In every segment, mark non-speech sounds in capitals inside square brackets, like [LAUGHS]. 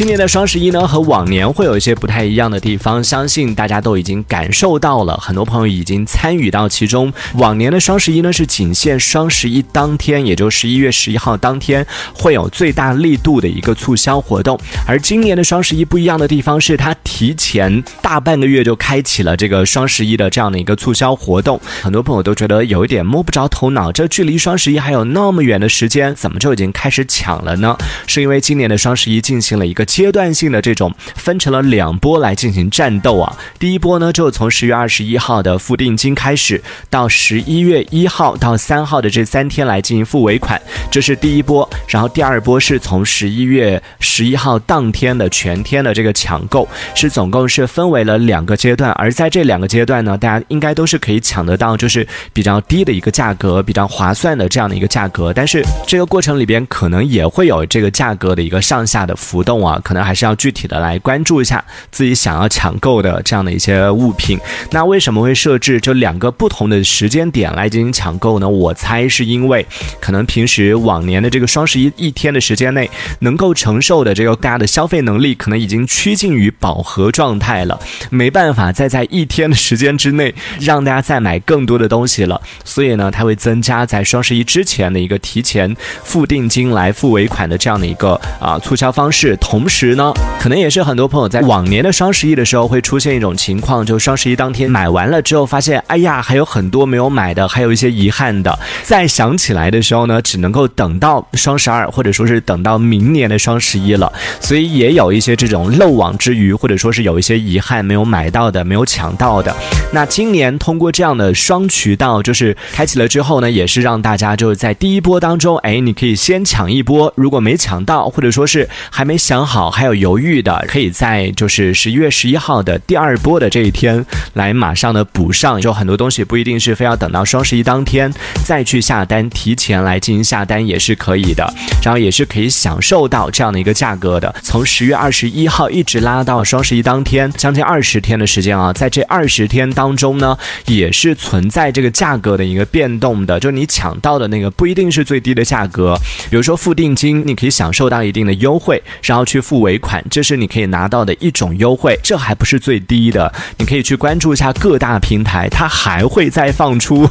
今年的双十一呢，和往年会有一些不太一样的地方，相信大家都已经感受到了，很多朋友已经参与到其中。往年的双十一呢，是仅限双十一当天，也就十一月十一号当天会有最大力度的一个促销活动，而今年的双十一不一样的地方是，它提前大半个月就开启了这个双十一的这样的一个促销活动。很多朋友都觉得有一点摸不着头脑，这距离双十一还有那么远的时间，怎么就已经开始抢了呢？是因为今年的双十一进行了一个阶段性的这种分成了两波来进行战斗啊。第一波呢，就从十月二十一号的付定金开始，到十一月一号到三号的这三天来进行付尾款，这是第一波。然后第二波是从十一月十一号当天的全天的这个抢购，是总共是分为了两个阶段。而在这两个阶段呢，大家应该都是可以抢得到，就是比较低的一个价格，比较划算的这样的一个价格。但是这个过程里边可能也会有这个价格的一个上下的浮动啊，可能还是要具体的来关注一下自己想要抢购的这样的一些物品。那为什么会设置这两个不同的时间点来进行抢购呢？我猜是因为可能平时往年的这个双十一一天的时间内能够承受的这个大家的消费能力，可能已经趋近于饱和状态了，没办法再在一天的时间之内让大家再买更多的东西了。所以呢，它会增加在双十一之前的一个提前付定金来付尾款的这样的一个啊促销方式。同时呢，可能也是很多朋友在往年的双十一的时候会出现一种情况，就双十一当天买完了之后，发现哎呀还有很多没有买的，还有一些遗憾的。再想起来的时候呢，只能够等到双十二，或者说是等到明年的双十一了。所以也有一些这种漏网之鱼，或者说是有一些遗憾没有买到的，没有抢到的。那今年通过这样的双渠道，就是开启了之后呢，也是让大家就是在第一波当中，哎，你可以先抢一波，如果没抢到，或者说是还没想好，好还有犹豫的，可以在就是十一月十一号的第二波的这一天来马上的补上。就很多东西不一定是非要等到双十一当天再去下单，提前来进行下单也是可以的，然后也是可以享受到这样的一个价格的。从十月二十一号一直拉到双十一当天，将近二十天的时间啊，在这二十天当中呢，也是存在这个价格的一个变动的。就你抢到的那个不一定是最低的价格，比如说付定金，你可以享受到一定的优惠，然后去付尾款，这是你可以拿到的一种优惠。这还不是最低的，你可以去关注一下各大平台，它还会再放出。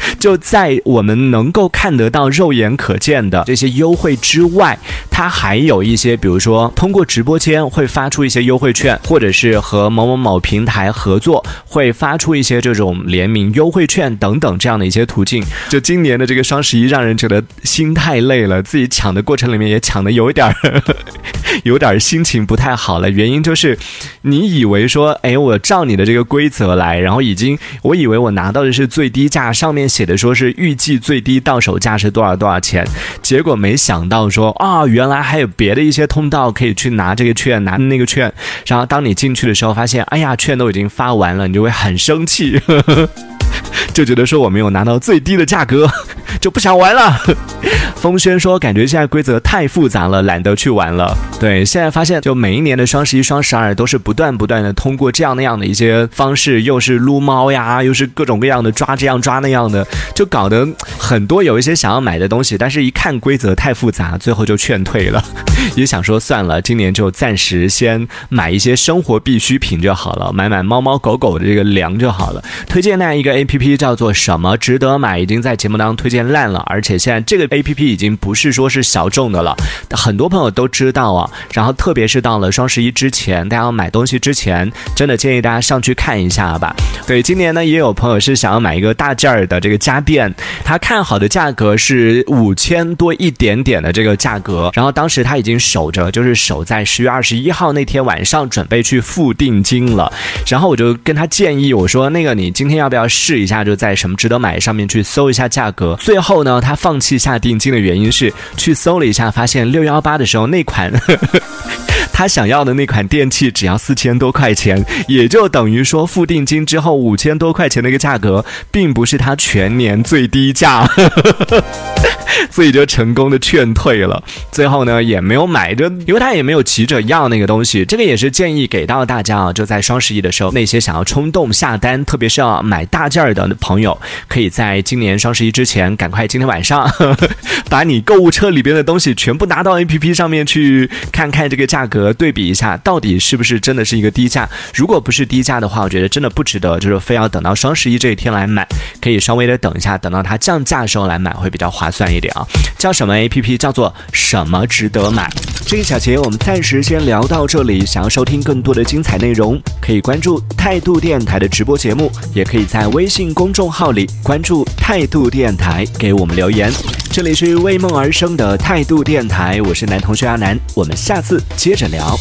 [LAUGHS] 就在我们能够看得到、肉眼可见的这些优惠之外，它还有一些，比如说通过直播间会发出一些优惠券，或者是和某某某平台合作会发出一些这种联名优惠券等等这样的一些途径。就今年的这个双十一，让人觉得心太累了，自己抢的过程里面也抢的 [LAUGHS] 有点儿，有点心情不太好了。原因就是你以为说，哎，我照你的这个规则来，然后已经我以为我拿到的是最低价，上面写。的说是预计最低到手价是多少多少钱，结果没想到说啊，原来还有别的一些通道可以去拿这个券，拿那个券。然后当你进去的时候，发现哎呀，券都已经发完了，你就会很生气，[LAUGHS] 就觉得说我没有拿到最低的价格，就不想玩了。[LAUGHS] 风轩说：“感觉现在规则太复杂了，懒得去玩了。”对，现在发现就每一年的双十一、双十二都是不断不断的通过这样那样的一些方式，又是撸猫呀，又是各种各样的抓这样抓那样的，就搞得很多有一些想要买的东西，但是一看规则太复杂，最后就劝退了。[LAUGHS] 也想说算了，今年就暂时先买一些生活必需品就好了，买买猫猫狗狗的这个粮就好了。推荐那样一个 A P P 叫做什么值得买，已经在节目当中推荐烂了，而且现在这个 A P P。已经不是说是小众的了，很多朋友都知道啊。然后特别是到了双十一之前，大家要买东西之前，真的建议大家上去看一下吧。对，今年呢也有朋友是想要买一个大件儿的这个家电，他看好的价格是五千多一点点的这个价格，然后当时他已经守着，就是守在十月二十一号那天晚上准备去付定金了。然后我就跟他建议，我说那个你今天要不要试一下，就在什么值得买上面去搜一下价格。最之后呢，他放弃下定金的。原因是去搜了一下，发现六幺八的时候那款。[LAUGHS] 他想要的那款电器只要四千多块钱，也就等于说付定金之后五千多块钱的一个价格，并不是他全年最低价。[LAUGHS] 所以就成功的劝退了，最后呢也没有买，就因为他也没有急着要那个东西。这个也是建议给到大家啊，就在双十一的时候，那些想要冲动下单，特别是要买大件儿的朋友，可以在今年双十一之前，赶快今天晚上 [LAUGHS] 把你购物车里边的东西全部拿到 APP 上面去看看这个价格，对比一下到底是不是真的是一个低价。如果不是低价的话，我觉得真的不值得，就是非要等到双十一这一天来买，可以稍微的等一下，等到它降价的时候来买会比较划算一点啊。叫什么 A P P？叫做什么值得买？这一小节我们暂时先聊到这里。想要收听更多的精彩内容，可以关注态度电台的直播节目，也可以在微信公众号里关注态度电台，给我们留言。这里是为梦而生的态度电台，我是男同学阿南，我们下次接着聊。